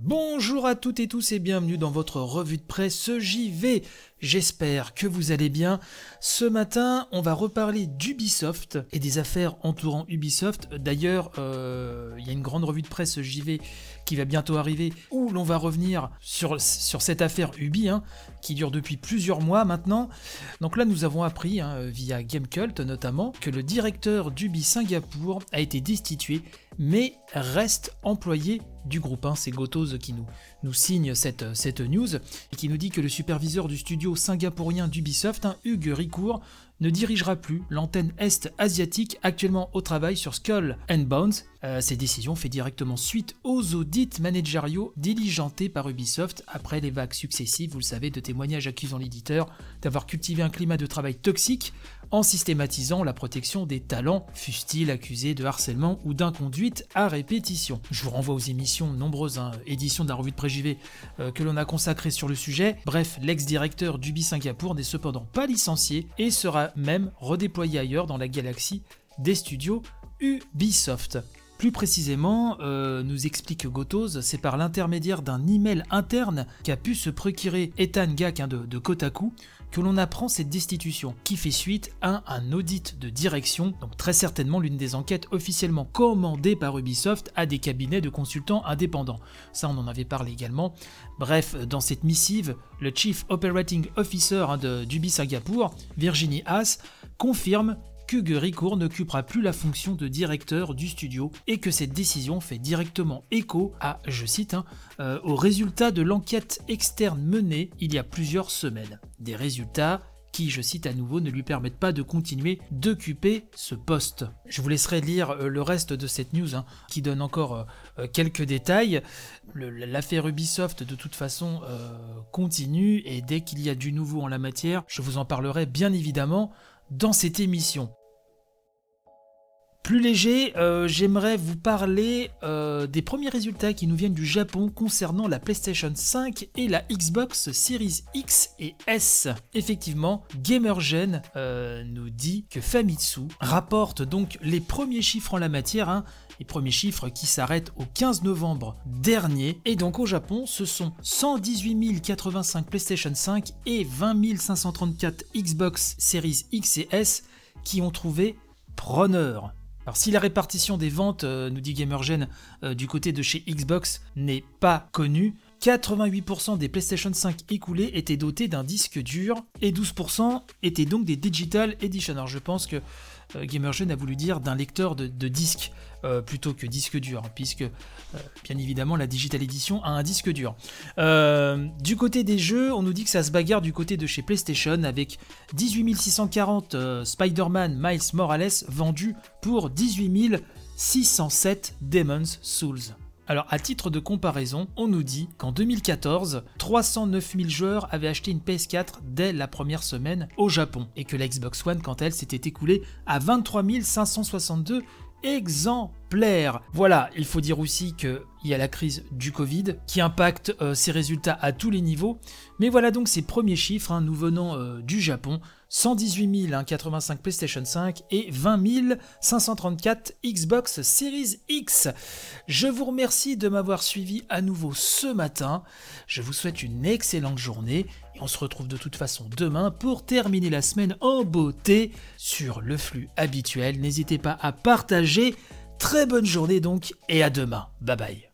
Bonjour à toutes et tous et bienvenue dans votre revue de presse JV. J'espère que vous allez bien. Ce matin, on va reparler d'Ubisoft et des affaires entourant Ubisoft. D'ailleurs, euh, il y a une grande revue de presse JV qui va bientôt arriver où l'on va revenir sur, cette affaire Ubi hein, qui dure depuis plusieurs mois maintenant. Donc là, nous avons appris, hein, via Gamecult notamment, que le directeur d'Ubi Singapour a été destitué mais reste employé du groupe. Hein. C'est Gotos qui nous, signe cette, cette news et qui nous dit que le superviseur du studio singapourien d'Ubisoft, hein, Hugues Ricourt, ne dirigera plus l'antenne Est asiatique actuellement au travail sur Skull and Bones. Euh, ces décisions fait directement suite aux audits managériaux diligentés par Ubisoft après les vagues successives, vous le savez, de témoignages accusant l'éditeur d'avoir cultivé un climat de travail toxique en systématisant la protection des talents, fussent-ils accusés de harcèlement ou d'inconduite à répétition. Je vous renvoie aux émissions, nombreuses hein, éditions de la revue de Préjuvé euh, que l'on a consacrées sur le sujet. Bref, l'ex-directeur d'Ubi Singapour n'est cependant pas licencié et sera même redéployé ailleurs dans la galaxie des studios Ubisoft. Plus précisément, euh, nous explique Gotos, c'est par l'intermédiaire d'un email interne qu'a pu se procurer Ethan Gak hein, de, Kotaku que l'on apprend cette destitution, qui fait suite à un audit de direction, donc très certainement l'une des enquêtes officiellement commandées par Ubisoft à des cabinets de consultants indépendants. Ça, on en avait parlé également. Bref, dans cette missive, le Chief Operating Officer hein, d'Ubi Singapour, Virginie Haas, confirme qu'Hugues Ricourt n'occupera plus la fonction de directeur du studio et que cette décision fait directement écho à, je cite, hein, euh, aux résultats de l'enquête externe menée il y a plusieurs semaines. Des résultats qui, je cite à nouveau, ne lui permettent pas de continuer d'occuper ce poste. Je vous laisserai lire euh, le reste de cette news hein, qui donne encore euh, quelques détails. L'affaire Ubisoft, de toute façon, continue et dès qu'il y a du nouveau en la matière, je vous en parlerai bien évidemment dans cette émission. Plus léger, euh, j'aimerais vous parler euh, des premiers résultats qui nous viennent du Japon concernant la PlayStation 5 et la Xbox Series X et S. Effectivement, GamerGen euh, nous dit que Famitsu rapporte donc les premiers chiffres en la matière, hein, les premiers chiffres qui s'arrêtent au 15 novembre dernier. Et donc au Japon, ce sont 118 085 PlayStation 5 et 20 534 Xbox Series X et S qui ont trouvé preneur. Alors si la répartition des ventes, euh, nous dit Gamergen, euh, du côté de chez Xbox n'est pas connue, 88% des PlayStation 5 écoulés étaient dotés d'un disque dur et 12% étaient donc des Digital Edition. Alors je pense que euh, Gamergen a voulu dire d'un lecteur de, de disque. Euh, plutôt que disque dur, puisque euh, bien évidemment la Digital Edition a un disque dur. Euh, du côté des jeux, on nous dit que ça se bagarre du côté de chez PlayStation avec 18 640 Spider-Man Miles Morales vendus pour 18 607 Demon's Souls. Alors, à titre de comparaison, on nous dit qu'en 2014, 309 000 joueurs avaient acheté une PS4 dès la première semaine au Japon, et que la Xbox One, quant à elle, s'était écoulée à 23 562 exempt exemplaire. Voilà, il faut dire aussi qu'il y a la crise du Covid qui impacte euh, ces résultats à tous les niveaux. Mais voilà donc ces premiers chiffres, hein, nous venons euh, du Japon. 118 085 PlayStation 5 et 20 534 Xbox Series X. Je vous remercie de m'avoir suivi à nouveau ce matin. Je vous souhaite une excellente journée et on se retrouve de toute façon demain pour terminer la semaine en beauté sur le flux habituel. N'hésitez pas à partager. Très bonne journée donc et à demain. Bye bye.